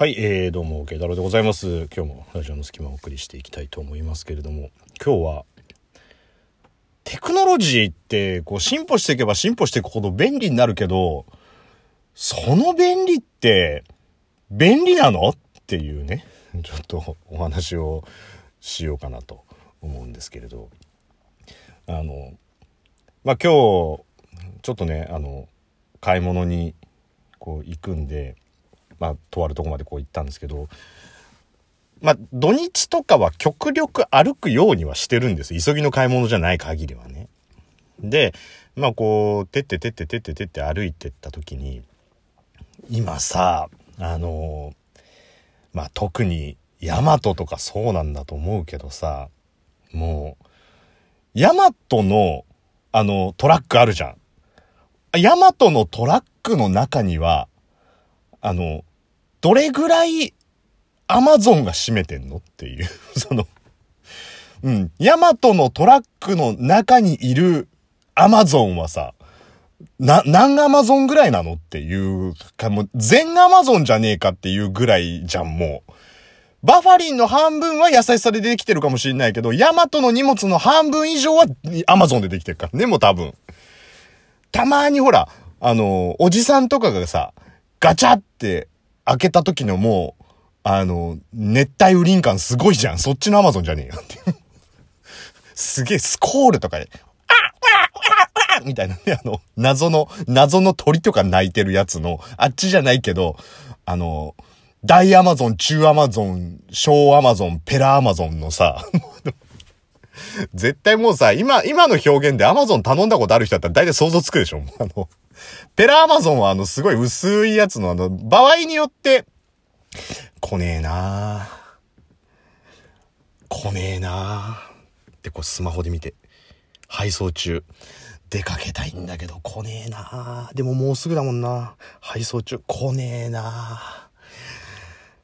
はい、えー、どうも、慶太郎でございます。今日もラジオの隙間をお送りしていきたいと思いますけれども、今日は、テクノロジーって、こう、進歩していけば進歩していくほど便利になるけど、その便利って、便利なの？っていうね、ちょっとお話をしようかなと思うんですけれど、あの、まあ、今日、ちょっとね、あの、買い物に、こう、行くんで、まあ、とあるとこまでこう行ったんですけど、まあ、土日とかは極力歩くようにはしてるんです。急ぎの買い物じゃない限りはね。で、まあ、こう、てっててっててっててって歩いてった時に、今さ、あの、まあ、特に、ヤマトとかそうなんだと思うけどさ、もう、ヤマトの、あの、トラックあるじゃん。ヤマトのトラックの中には、あの、どれぐらいアマゾンが占めてんのっていう、その、うん、ヤマトのトラックの中にいるアマゾンはさ、な、何アマゾンぐらいなのっていうか、もう全アマゾンじゃねえかっていうぐらいじゃん、もう。バファリンの半分は優しさでできてるかもしれないけど、ヤマトの荷物の半分以上はアマゾンでできてるからね、もう多分。たまにほら、あの、おじさんとかがさ、ガチャって開けた時のもう、あの、熱帯雨林感すごいじゃん。そっちのアマゾンじゃねえよって。すげえスコールとかで、あああみたいなね、あの、謎の、謎の鳥とか鳴いてるやつの、あっちじゃないけど、あの、大アマゾン、中アマゾン、小アマゾン、ペラアマゾンのさ、絶対もうさ、今、今の表現でアマゾン頼んだことある人だったら大体想像つくでしょあの、ペラアマゾンはあの、すごい薄いやつのあの、場合によって、来ねえな。来ねえな。ってこうスマホで見て、配送中。出かけたいんだけど来ねえな。でももうすぐだもんな。配送中。来ねえな。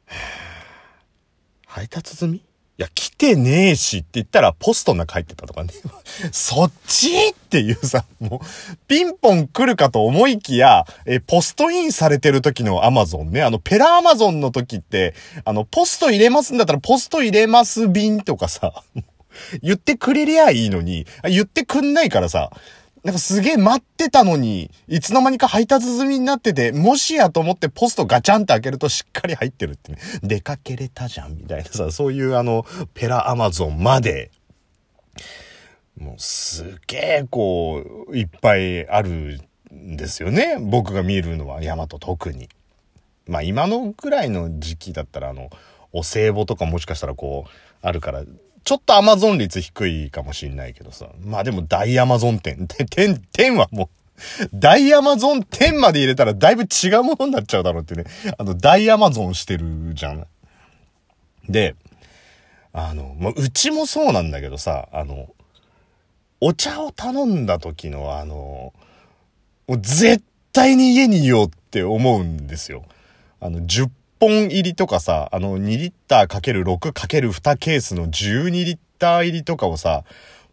配達済み？いや、来てねえしって言ったらポストの中入ってたとかね。そっちっていうさ、もう、ピンポン来るかと思いきや、え、ポストインされてる時のアマゾンね。あの、ペラアマゾンの時って、あの、ポスト入れますんだったらポスト入れます便とかさ、言ってくれりゃいいのに、言ってくんないからさ、なんかすげえ待ってたのに、いつの間にか配達済みになってて、もしやと思ってポストガチャンって開けるとしっかり入ってるってね。出かけれたじゃん、みたいなさ、そういうあの、ペラアマゾンまで、もうすげえこう、いっぱいあるんですよね。僕が見るのは、ヤマト特に。まあ今のぐらいの時期だったら、あの、お歳暮とかもしかしたらこう、あるから、ちょっとアマゾン率低いかもしんないけどさ。まあでも大アマゾン店。て、店、店はもう、大アマゾン店まで入れたらだいぶ違うものになっちゃうだろうってね。あの、大アマゾンしてるじゃん。で、あの、まあ、うちもそうなんだけどさ、あの、お茶を頼んだ時のあの、もう絶対に家にいようって思うんですよ。あの、10本入りとかさ、あの、2リッター ×6×2 ケースの12リッター入りとかをさ、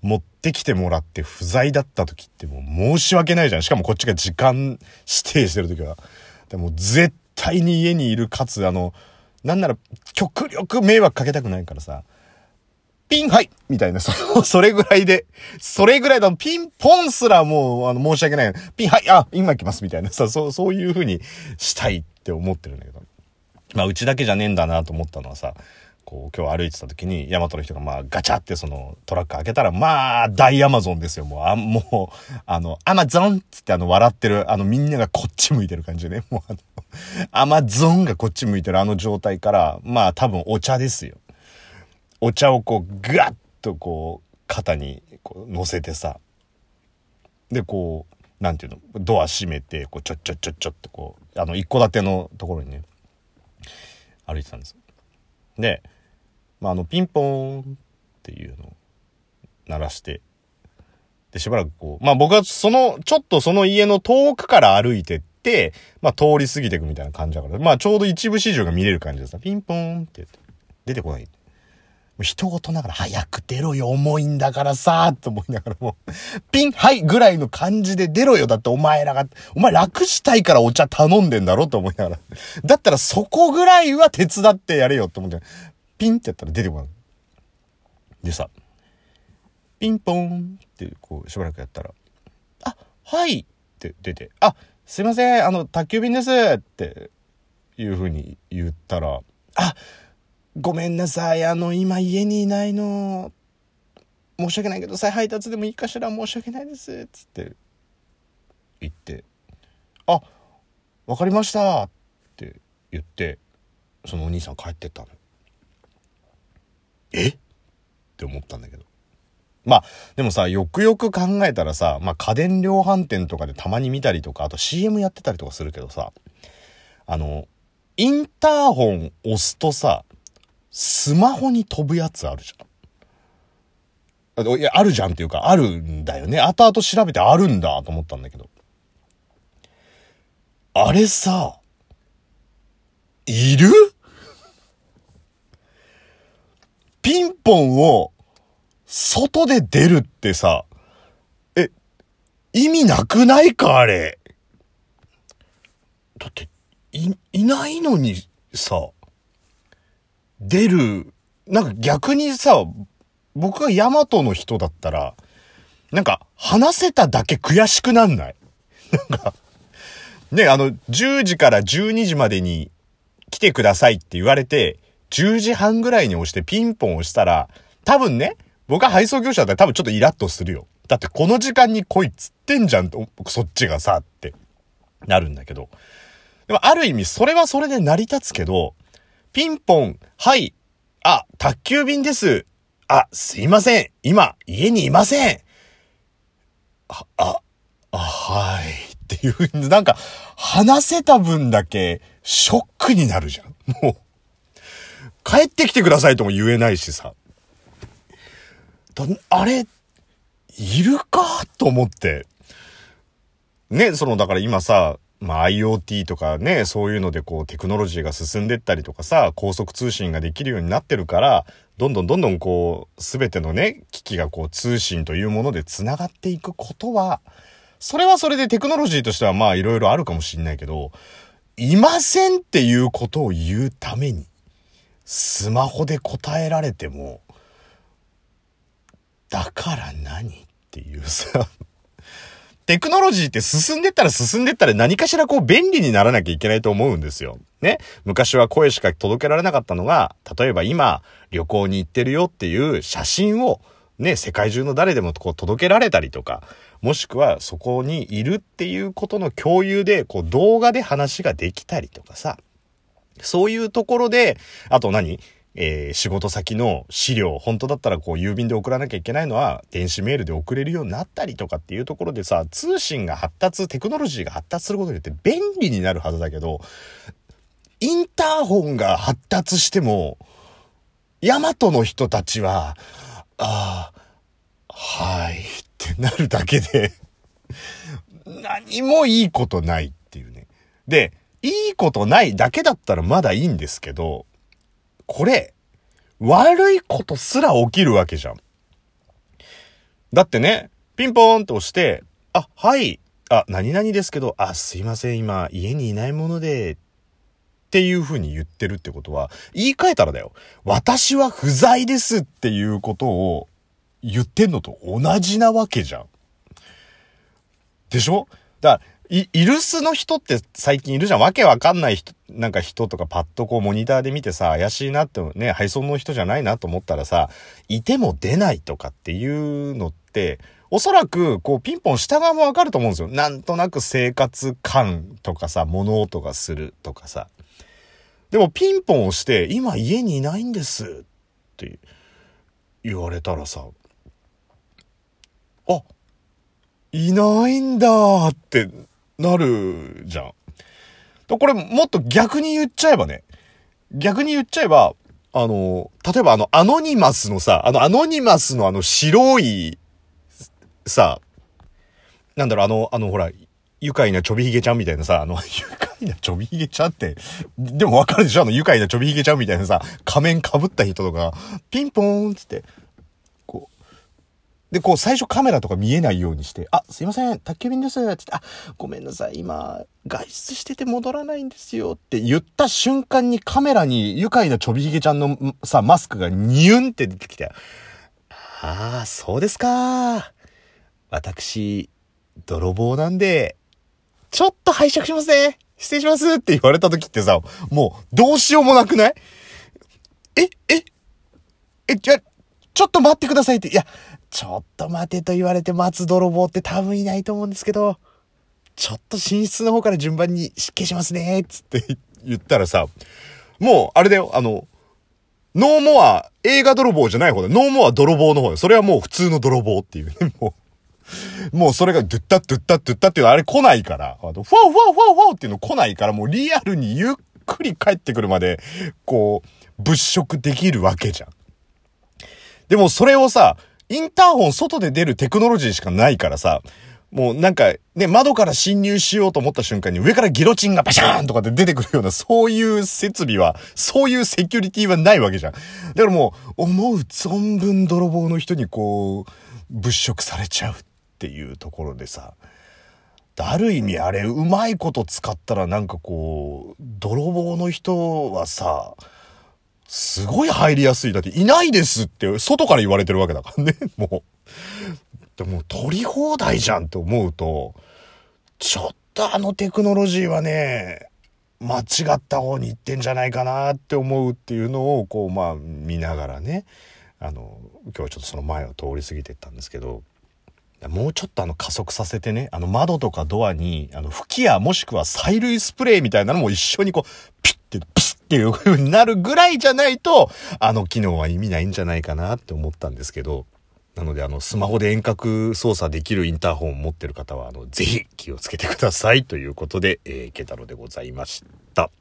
持ってきてもらって不在だった時ってもう申し訳ないじゃん。しかもこっちが時間指定してる時は。でも絶対に家にいるかつ、あの、なんなら極力迷惑かけたくないからさ、ピンはいみたいな、そそれぐらいで、それぐらいだ、ピンポンすらもう、あの、申し訳ない。ピンはいあ、今来ますみたいなさ、そう、そういう風にしたいって思ってるんだけど。まあ、うちだけじゃねえんだなと思ったのはさ、こう、今日歩いてた時に、ヤマトの人がまあ、ガチャってそのトラック開けたら、まあ、大アマゾンですよ。もう、あ、もう、あの、アマゾンっつってあの、笑ってる、あの、みんながこっち向いてる感じでね。もうあの、アマゾンがこっち向いてるあの状態から、まあ、多分お茶ですよ。お茶をこう、ガッとこう、肩にこう乗せてさ、で、こう、なんていうの、ドア閉めて、こう、ちょっちょっちょっちょってこう、あの、一戸建てのところにね、歩いてたんです。で、まあ、あの、ピンポーンっていうのを鳴らして、で、しばらくこう、まあ僕はその、ちょっとその家の遠くから歩いてって、まあ通り過ぎていくみたいな感じだから、まあちょうど一部始終が見れる感じでさ、ピンポーンってって、出てこない。う人事ながら早く出ろよ、重いんだからさ、と思いながらもう、ピン、はいぐらいの感じで出ろよ。だってお前らが、お前楽したいからお茶頼んでんだろと思いながら。だったらそこぐらいは手伝ってやれよって思って、ピンってやったら出てこない。でさ、ピンポンってこうしばらくやったら、あ、はいって出て、あ、すいません、あの、宅急便ですっていう風に言ったら、あ、ごめんなさい、あの、今家にいないの、申し訳ないけど、再配達でもいいかしら、申し訳ないです、つって言って、あ、わかりましたって言って、そのお兄さん帰ってったの。え？って思ったんだけど。まあ、でもさ、よくよく考えたらさ、まあ家電量販店とかでたまに見たりとか、あと CM やってたりとかするけどさ、あの、インターホン押すとさ、スマホに飛ぶやつあるじゃん。いや、あるじゃんっていうか、あるんだよね。後々調べてあるんだと思ったんだけど。あれさ、いる？ピンポンを外で出るってさ、え、意味なくないかあれ。だって、い、いないのにさ、出る、なんか逆にさ、僕がヤマトの人だったら、なんか話せただけ悔しくなんない？なんか、ね、あの、10時から12時までに来てくださいって言われて、10時半ぐらいに押してピンポン押したら、多分ね、僕は配送業者だったら多分ちょっとイラッとするよ。だってこの時間に来いっつってんじゃんと、そっちがさ、ってなるんだけど。でもある意味それはそれで成り立つけど、ピンポン、はい、あ、宅急便です。あ、すいません。今、家にいません。あ、あ、あはい。っていう、なんか、話せた分だけ、ショックになるじゃん。もう、帰ってきてくださいとも言えないしさ。あれ、いるか？と思って。ね、その、だから今さ、まあ IoT とかね、そういうのでこうテクノロジーが進んでったりとかさ、高速通信ができるようになってるから、どんどんどんどんこう、すべてのね、機器がこう通信というもので繋がっていくことは、それはそれでテクノロジーとしてはまあいろいろあるかもしんないけど、いませんっていうことを言うために、スマホで答えられても、だから何っていうさ、テクノロジーって進んでったら進んでったら何かしらこう便利にならなきゃいけないと思うんですよ。ね。昔は声しか届けられなかったのが、例えば今旅行に行ってるよっていう写真をね、世界中の誰でもこう届けられたりとか、もしくはそこにいるっていうことの共有で、こう動画で話ができたりとかさ、そういうところで、あと何？えー、仕事先の資料、本当だったらこう郵便で送らなきゃいけないのは電子メールで送れるようになったりとかっていうところでさ、通信が発達、テクノロジーが発達することによって便利になるはずだけど、インターホンが発達しても、ヤマトの人たちは、ああ、はいってなるだけで何もいいことないっていうね。で、いいことないだけだったらまだいいんですけど、これ、悪いことすら起きるわけじゃん。だってね、ピンポーンと押して、あ、はい、あ、何々ですけど、あ、すいません、今、家にいないもので、っていう風に言ってるってことは、言い換えたらだよ。私は不在ですっていうことを言ってんのと同じなわけじゃん。でしょ？だから、い、イルスの人って最近いるじゃん。わけわかんない人、なんか人とかパッとこうモニターで見てさ、怪しいなってね、配送の人じゃないなと思ったらさ、いても出ないとかっていうのって、おそらく、こう、ピンポン下側もわかると思うんですよ。なんとなく生活感とかさ、物音がするとかさ。でも、ピンポンをして、今家にいないんですって言われたらさ、あ、いないんだってなるじゃん。これもっと逆に言っちゃえばね、逆に言っちゃえば、あの、例えばあの、アノニマスのさ、あの、アノニマスのあの白い、さ、なんだろう、あの、あの、ほら、愉快なちょびひげちゃんみたいなさ、あの、愉快なちょびひげちゃんって、でもわかるでしょ？あの愉快なちょびひげちゃんみたいなさ、仮面被った人とか、ピンポーンつって、こう、で、こう最初カメラとか見えないようにして、あ、すいません、宅急便ですって言って、あ、ごめんなさい、今、外出してて戻らないんですよって言った瞬間にカメラに愉快なちょびひげちゃんのさ、マスクがニュンって出てきて、ああ、そうですか。私、泥棒なんで、ちょっと拝借しますね。失礼しますって言われた時ってさ、もう、どうしようもなくない？え、え、え、じゃ、ちょっと待ってくださいって。いや、ちょっと待てと言われて待つ泥棒って多分いないと思うんですけど、ちょっと寝室の方から順番に失敬しますね、つって言ったらさ、もう、あれだよ、あの、ノーモア、映画泥棒じゃない方だ。ノーモア泥棒の方だ。それはもう普通の泥棒っていうね、もう。もうそれがドゥッタッドゥッタッドゥッタっていうのあれ来ないから、あの、ファーファーファーファーっていうの来ないから、もうリアルにゆっくり帰ってくるまで、こう、物色できるわけじゃん。でもそれをさ、インターホン外で出るテクノロジーしかないからさ、もうなんか、ね、窓から侵入しようと思った瞬間に上からギロチンがバシャーンとかで出てくるような、そういう設備は、そういうセキュリティはないわけじゃん。だからもう、思う存分泥棒の人にこう、物色されちゃうっていうところでさある意味あれうまいこと使ったらなんかこう泥棒の人はさすごい入りやすい。だっていないですって外から言われてるわけだからね。もう。でも取り放題じゃんって思うとちょっとあのテクノロジーはね間違った方に行ってんじゃないかなって思うっていうのをこうまあ見ながらねあの今日はちょっとその前を通り過ぎてったんですけどもうちょっとあの加速させてね、あの窓とかドアに、あの吹き矢もしくは催涙スプレーみたいなのも一緒にこう、ピッて、ピッていう風になるぐらいじゃないと、あの機能は意味ないんじゃないかなって思ったんですけど、なのであのスマホで遠隔操作できるインターホンを持ってる方は、あの、ぜひ気をつけてくださいということで、えー、ケタロでございました。